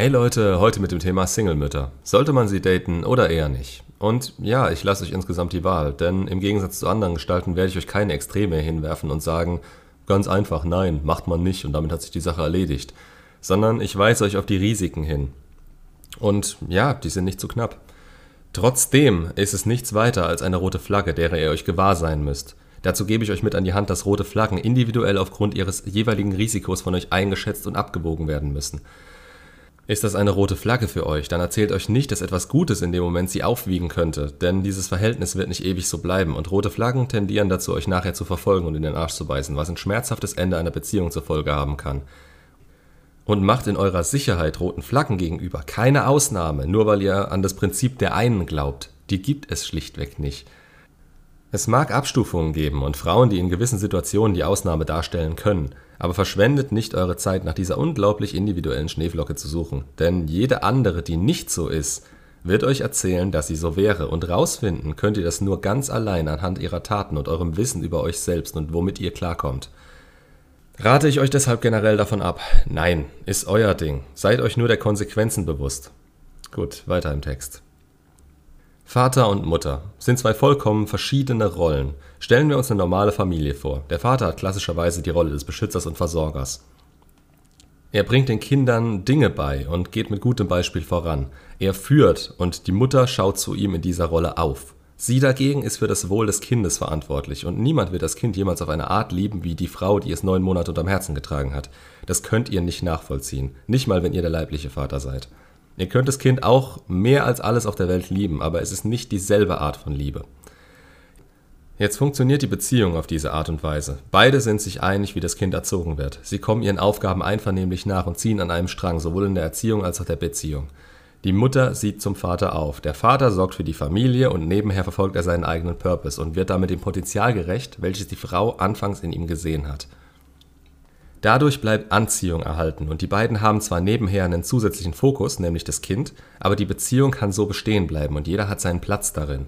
Hey Leute, heute mit dem Thema Single-Mütter. Sollte man sie daten oder eher nicht? Und ja, ich lasse euch insgesamt die Wahl, denn im Gegensatz zu anderen Gestalten werde ich euch keine Extreme hinwerfen und sagen, ganz einfach, nein, macht man nicht und damit hat sich die Sache erledigt. Sondern ich weise euch auf die Risiken hin. Und ja, die sind nicht zu knapp. Trotzdem ist es nichts weiter als eine rote Flagge, derer ihr euch gewahr sein müsst. Dazu gebe ich euch mit an die Hand, dass rote Flaggen individuell aufgrund ihres jeweiligen Risikos von euch eingeschätzt und abgewogen werden müssen. Ist das eine rote Flagge für euch, dann erzählt euch nicht, dass etwas Gutes in dem Moment sie aufwiegen könnte, denn dieses Verhältnis wird nicht ewig so bleiben und rote Flaggen tendieren dazu, euch nachher zu verfolgen und in den Arsch zu beißen, was ein schmerzhaftes Ende einer Beziehung zur Folge haben kann. Und macht in eurer Sicherheit roten Flaggen gegenüber keine Ausnahme, nur weil ihr an das Prinzip der einen glaubt. Die gibt es schlichtweg nicht. Es mag Abstufungen geben und Frauen, die in gewissen Situationen die Ausnahme darstellen können, aber verschwendet nicht eure Zeit nach dieser unglaublich individuellen Schneeflocke zu suchen, denn jede andere, die nicht so ist, wird euch erzählen, dass sie so wäre, und rausfinden könnt ihr das nur ganz allein anhand ihrer Taten und eurem Wissen über euch selbst und womit ihr klarkommt. Rate ich euch deshalb generell davon ab? Nein, ist euer Ding. Seid euch nur der Konsequenzen bewusst. Gut, weiter im Text. Vater und Mutter sind zwei vollkommen verschiedene Rollen. Stellen wir uns eine normale Familie vor. Der Vater hat klassischerweise die Rolle des Beschützers und Versorgers. Er bringt den Kindern Dinge bei und geht mit gutem Beispiel voran. Er führt und die Mutter schaut zu ihm in dieser Rolle auf. Sie dagegen ist für das Wohl des Kindes verantwortlich und niemand wird das Kind jemals auf eine Art lieben wie die Frau, die es neun Monate unterm Herzen getragen hat. Das könnt ihr nicht nachvollziehen, nicht mal wenn ihr der leibliche Vater seid. Ihr könnt das Kind auch mehr als alles auf der Welt lieben, aber es ist nicht dieselbe Art von Liebe. Jetzt funktioniert die Beziehung auf diese Art und Weise. Beide sind sich einig, wie das Kind erzogen wird. Sie kommen ihren Aufgaben einvernehmlich nach und ziehen an einem Strang, sowohl in der Erziehung als auch der Beziehung. Die Mutter sieht zum Vater auf. Der Vater sorgt für die Familie und nebenher verfolgt er seinen eigenen Purpose und wird damit dem Potenzial gerecht, welches die Frau anfangs in ihm gesehen hat. Dadurch bleibt Anziehung erhalten und die beiden haben zwar nebenher einen zusätzlichen Fokus, nämlich das Kind, aber die Beziehung kann so bestehen bleiben und jeder hat seinen Platz darin.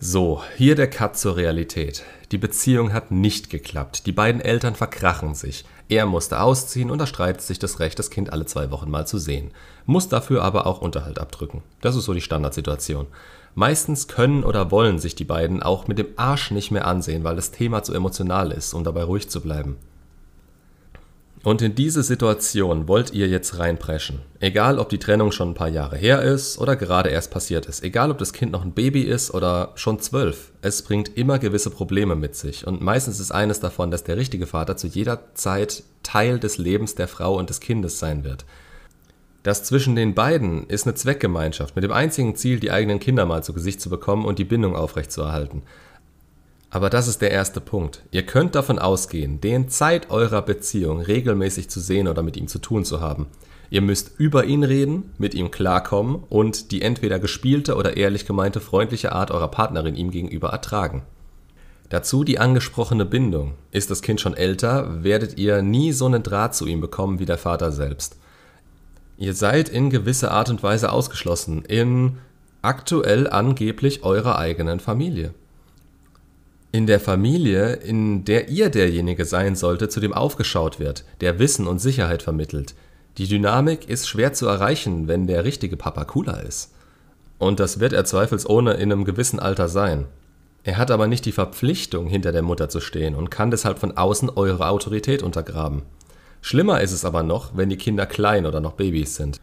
So, hier der Cut zur Realität. Die Beziehung hat nicht geklappt. Die beiden Eltern verkrachen sich. Er musste ausziehen und erstreitet sich das Recht, das Kind alle zwei Wochen mal zu sehen. Muss dafür aber auch Unterhalt abdrücken. Das ist so die Standardsituation. Meistens können oder wollen sich die beiden auch mit dem Arsch nicht mehr ansehen, weil das Thema zu emotional ist, um dabei ruhig zu bleiben. Und in diese Situation wollt ihr jetzt reinpreschen. Egal, ob die Trennung schon ein paar Jahre her ist oder gerade erst passiert ist. Egal, ob das Kind noch ein Baby ist oder schon zwölf. Es bringt immer gewisse Probleme mit sich. Und meistens ist eines davon, dass der richtige Vater zu jeder Zeit Teil des Lebens der Frau und des Kindes sein wird. Das zwischen den beiden ist eine Zweckgemeinschaft mit dem einzigen Ziel, die eigenen Kinder mal zu Gesicht zu bekommen und die Bindung aufrechtzuerhalten. Aber das ist der erste Punkt. Ihr könnt davon ausgehen, den Zeit eurer Beziehung regelmäßig zu sehen oder mit ihm zu tun zu haben. Ihr müsst über ihn reden, mit ihm klarkommen und die entweder gespielte oder ehrlich gemeinte freundliche Art eurer Partnerin ihm gegenüber ertragen. Dazu die angesprochene Bindung. Ist das Kind schon älter, werdet ihr nie so einen Draht zu ihm bekommen wie der Vater selbst. Ihr seid in gewisser Art und Weise ausgeschlossen in aktuell angeblich eurer eigenen Familie in der Familie, in der ihr derjenige sein sollte, zu dem aufgeschaut wird, der Wissen und Sicherheit vermittelt. Die Dynamik ist schwer zu erreichen, wenn der richtige Papa cooler ist. Und das wird er zweifelsohne in einem gewissen Alter sein. Er hat aber nicht die Verpflichtung, hinter der Mutter zu stehen und kann deshalb von außen eure Autorität untergraben. Schlimmer ist es aber noch, wenn die Kinder klein oder noch Babys sind.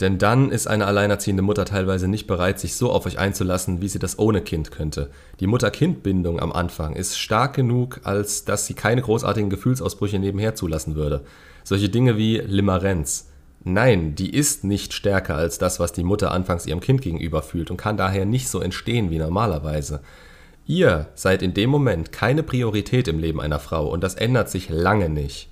Denn dann ist eine alleinerziehende Mutter teilweise nicht bereit, sich so auf euch einzulassen, wie sie das ohne Kind könnte. Die Mutter-Kind-Bindung am Anfang ist stark genug, als dass sie keine großartigen Gefühlsausbrüche nebenher zulassen würde. Solche Dinge wie Limerenz. Nein, die ist nicht stärker als das, was die Mutter anfangs ihrem Kind gegenüber fühlt und kann daher nicht so entstehen wie normalerweise. Ihr seid in dem Moment keine Priorität im Leben einer Frau und das ändert sich lange nicht.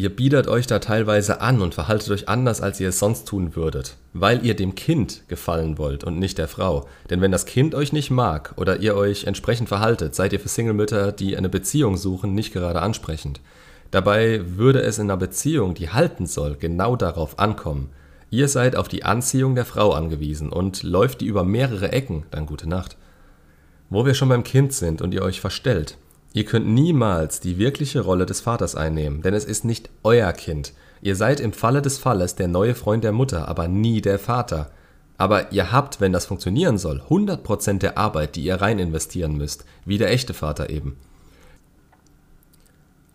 Ihr biedert euch da teilweise an und verhaltet euch anders, als ihr es sonst tun würdet, weil ihr dem Kind gefallen wollt und nicht der Frau. Denn wenn das Kind euch nicht mag oder ihr euch entsprechend verhaltet, seid ihr für Single-Mütter, die eine Beziehung suchen, nicht gerade ansprechend. Dabei würde es in einer Beziehung, die halten soll, genau darauf ankommen. Ihr seid auf die Anziehung der Frau angewiesen und läuft die über mehrere Ecken, dann gute Nacht. Wo wir schon beim Kind sind und ihr euch verstellt, Ihr könnt niemals die wirkliche Rolle des Vaters einnehmen, denn es ist nicht euer Kind. Ihr seid im Falle des Falles der neue Freund der Mutter, aber nie der Vater. Aber ihr habt, wenn das funktionieren soll, 100% der Arbeit, die ihr rein investieren müsst, wie der echte Vater eben.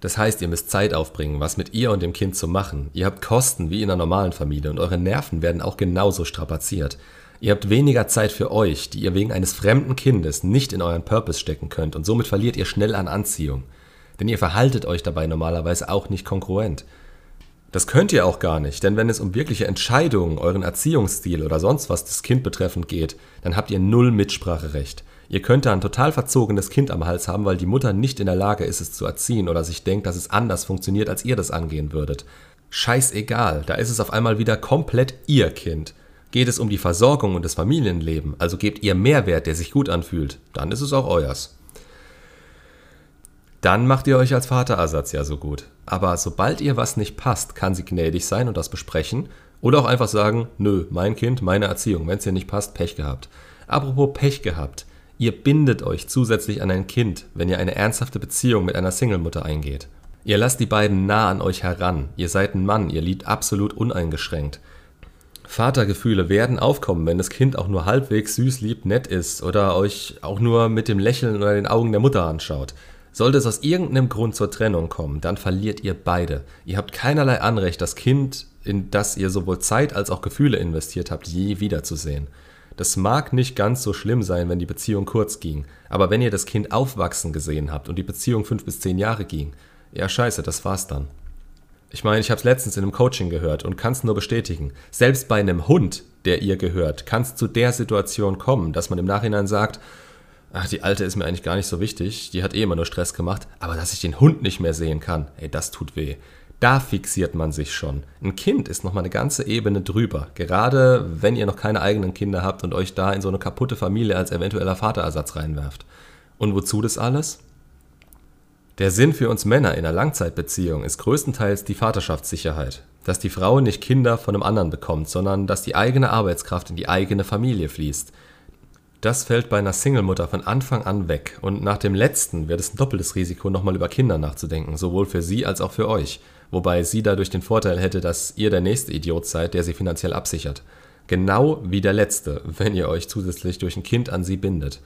Das heißt, ihr müsst Zeit aufbringen, was mit ihr und dem Kind zu machen. Ihr habt Kosten wie in einer normalen Familie und eure Nerven werden auch genauso strapaziert. Ihr habt weniger Zeit für euch, die ihr wegen eines fremden Kindes nicht in euren Purpose stecken könnt und somit verliert ihr schnell an Anziehung. Denn ihr verhaltet euch dabei normalerweise auch nicht kongruent. Das könnt ihr auch gar nicht, denn wenn es um wirkliche Entscheidungen, euren Erziehungsstil oder sonst was das Kind betreffend geht, dann habt ihr null Mitspracherecht. Ihr könnt da ein total verzogenes Kind am Hals haben, weil die Mutter nicht in der Lage ist, es zu erziehen oder sich denkt, dass es anders funktioniert, als ihr das angehen würdet. Scheißegal, da ist es auf einmal wieder komplett ihr Kind. Geht es um die Versorgung und das Familienleben, also gebt ihr Mehrwert, der sich gut anfühlt, dann ist es auch euers. Dann macht ihr euch als Vaterersatz ja so gut. Aber sobald ihr was nicht passt, kann sie gnädig sein und das besprechen oder auch einfach sagen, nö, mein Kind, meine Erziehung, wenn es dir nicht passt, Pech gehabt. Apropos Pech gehabt, ihr bindet euch zusätzlich an ein Kind, wenn ihr eine ernsthafte Beziehung mit einer Singlemutter eingeht. Ihr lasst die beiden nah an euch heran, ihr seid ein Mann, ihr liebt absolut uneingeschränkt. Vatergefühle werden aufkommen, wenn das Kind auch nur halbwegs süß, lieb, nett ist oder euch auch nur mit dem Lächeln oder den Augen der Mutter anschaut. Sollte es aus irgendeinem Grund zur Trennung kommen, dann verliert ihr beide. Ihr habt keinerlei Anrecht, das Kind, in das ihr sowohl Zeit als auch Gefühle investiert habt, je wiederzusehen. Das mag nicht ganz so schlimm sein, wenn die Beziehung kurz ging, aber wenn ihr das Kind aufwachsen gesehen habt und die Beziehung fünf bis zehn Jahre ging, ja scheiße, das war's dann. Ich meine, ich habe es letztens in einem Coaching gehört und kann es nur bestätigen. Selbst bei einem Hund, der ihr gehört, kann es zu der Situation kommen, dass man im Nachhinein sagt, ach, die Alte ist mir eigentlich gar nicht so wichtig, die hat eh immer nur Stress gemacht, aber dass ich den Hund nicht mehr sehen kann, ey, das tut weh. Da fixiert man sich schon. Ein Kind ist nochmal eine ganze Ebene drüber. Gerade wenn ihr noch keine eigenen Kinder habt und euch da in so eine kaputte Familie als eventueller Vaterersatz reinwerft. Und wozu das alles? Der Sinn für uns Männer in einer Langzeitbeziehung ist größtenteils die Vaterschaftssicherheit. Dass die Frau nicht Kinder von einem anderen bekommt, sondern dass die eigene Arbeitskraft in die eigene Familie fließt. Das fällt bei einer Singlemutter von Anfang an weg und nach dem letzten wird es ein doppeltes Risiko, nochmal über Kinder nachzudenken, sowohl für sie als auch für euch, wobei sie dadurch den Vorteil hätte, dass ihr der nächste Idiot seid, der sie finanziell absichert. Genau wie der letzte, wenn ihr euch zusätzlich durch ein Kind an sie bindet.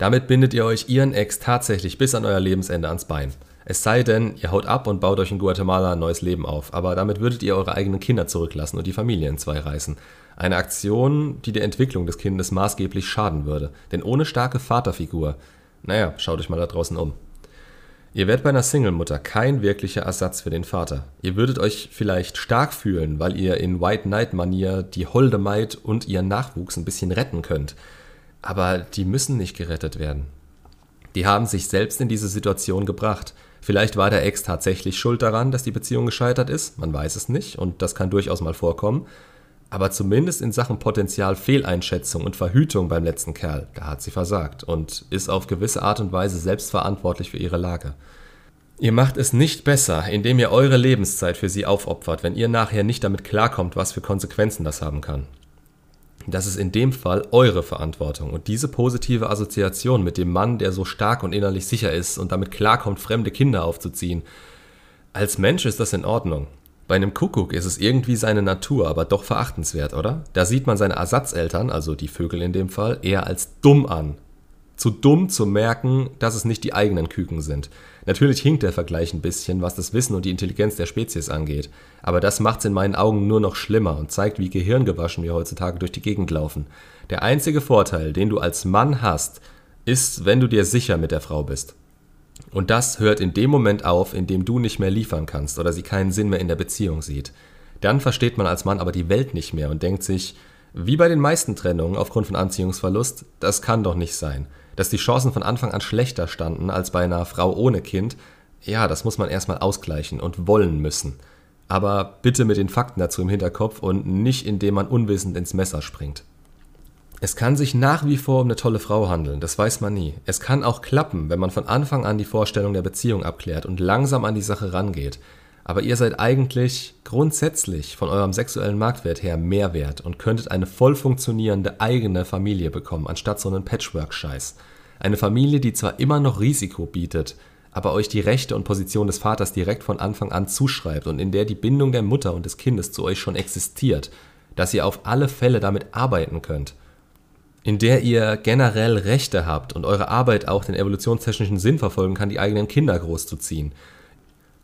Damit bindet ihr euch ihren Ex tatsächlich bis an euer Lebensende ans Bein. Es sei denn, ihr haut ab und baut euch in Guatemala ein neues Leben auf, aber damit würdet ihr eure eigenen Kinder zurücklassen und die Familie in zwei reißen. Eine Aktion, die der Entwicklung des Kindes maßgeblich schaden würde. Denn ohne starke Vaterfigur, naja, schaut euch mal da draußen um. Ihr werdet bei einer Single-Mutter kein wirklicher Ersatz für den Vater. Ihr würdet euch vielleicht stark fühlen, weil ihr in White Knight-Manier die holde Maid und ihren Nachwuchs ein bisschen retten könnt. Aber die müssen nicht gerettet werden. Die haben sich selbst in diese Situation gebracht. Vielleicht war der Ex tatsächlich schuld daran, dass die Beziehung gescheitert ist, man weiß es nicht und das kann durchaus mal vorkommen aber zumindest in Sachen Potenzial Fehleinschätzung und Verhütung beim letzten Kerl, da hat sie versagt und ist auf gewisse Art und Weise selbstverantwortlich für ihre Lage. Ihr macht es nicht besser, indem ihr eure Lebenszeit für sie aufopfert, wenn ihr nachher nicht damit klarkommt, was für Konsequenzen das haben kann. Das ist in dem Fall eure Verantwortung und diese positive Assoziation mit dem Mann, der so stark und innerlich sicher ist und damit klarkommt, fremde Kinder aufzuziehen. Als Mensch ist das in Ordnung, bei einem Kuckuck ist es irgendwie seine Natur, aber doch verachtenswert, oder? Da sieht man seine Ersatzeltern, also die Vögel in dem Fall, eher als dumm an. Zu dumm zu merken, dass es nicht die eigenen Küken sind. Natürlich hinkt der Vergleich ein bisschen, was das Wissen und die Intelligenz der Spezies angeht. Aber das macht's in meinen Augen nur noch schlimmer und zeigt, wie gehirngewaschen wir heutzutage durch die Gegend laufen. Der einzige Vorteil, den du als Mann hast, ist, wenn du dir sicher mit der Frau bist. Und das hört in dem Moment auf, in dem du nicht mehr liefern kannst oder sie keinen Sinn mehr in der Beziehung sieht. Dann versteht man als Mann aber die Welt nicht mehr und denkt sich, wie bei den meisten Trennungen aufgrund von Anziehungsverlust, das kann doch nicht sein. Dass die Chancen von Anfang an schlechter standen als bei einer Frau ohne Kind, ja, das muss man erstmal ausgleichen und wollen müssen. Aber bitte mit den Fakten dazu im Hinterkopf und nicht indem man unwissend ins Messer springt. Es kann sich nach wie vor um eine tolle Frau handeln, das weiß man nie. Es kann auch klappen, wenn man von Anfang an die Vorstellung der Beziehung abklärt und langsam an die Sache rangeht. Aber ihr seid eigentlich grundsätzlich von eurem sexuellen Marktwert her mehr wert und könntet eine voll funktionierende eigene Familie bekommen, anstatt so einen Patchwork-Scheiß. Eine Familie, die zwar immer noch Risiko bietet, aber euch die Rechte und Position des Vaters direkt von Anfang an zuschreibt und in der die Bindung der Mutter und des Kindes zu euch schon existiert, dass ihr auf alle Fälle damit arbeiten könnt, in der ihr generell Rechte habt und eure Arbeit auch den evolutionstechnischen Sinn verfolgen kann, die eigenen Kinder großzuziehen.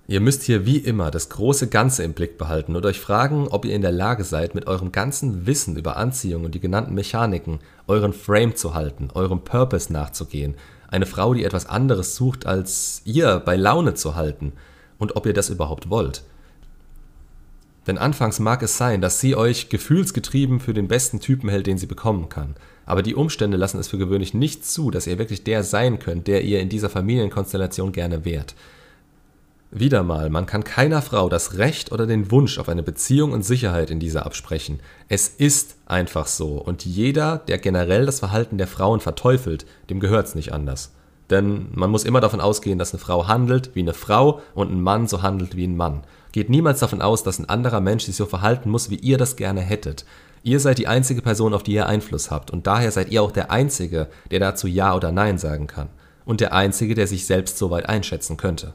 Ihr müsst hier wie immer das große Ganze im Blick behalten und euch fragen, ob ihr in der Lage seid, mit eurem ganzen Wissen über Anziehung und die genannten Mechaniken euren Frame zu halten, eurem Purpose nachzugehen, eine Frau, die etwas anderes sucht, als ihr bei Laune zu halten und ob ihr das überhaupt wollt. Denn anfangs mag es sein, dass sie euch gefühlsgetrieben für den besten Typen hält, den sie bekommen kann. Aber die Umstände lassen es für gewöhnlich nicht zu, dass ihr wirklich der sein könnt, der ihr in dieser Familienkonstellation gerne wärt. Wieder mal, man kann keiner Frau das Recht oder den Wunsch auf eine Beziehung und Sicherheit in dieser absprechen. Es ist einfach so und jeder, der generell das Verhalten der Frauen verteufelt, dem gehört's nicht anders. Denn man muss immer davon ausgehen, dass eine Frau handelt wie eine Frau und ein Mann so handelt wie ein Mann. Geht niemals davon aus, dass ein anderer Mensch sich so verhalten muss, wie ihr das gerne hättet. Ihr seid die einzige Person, auf die ihr Einfluss habt und daher seid ihr auch der Einzige, der dazu Ja oder Nein sagen kann. Und der Einzige, der sich selbst so weit einschätzen könnte.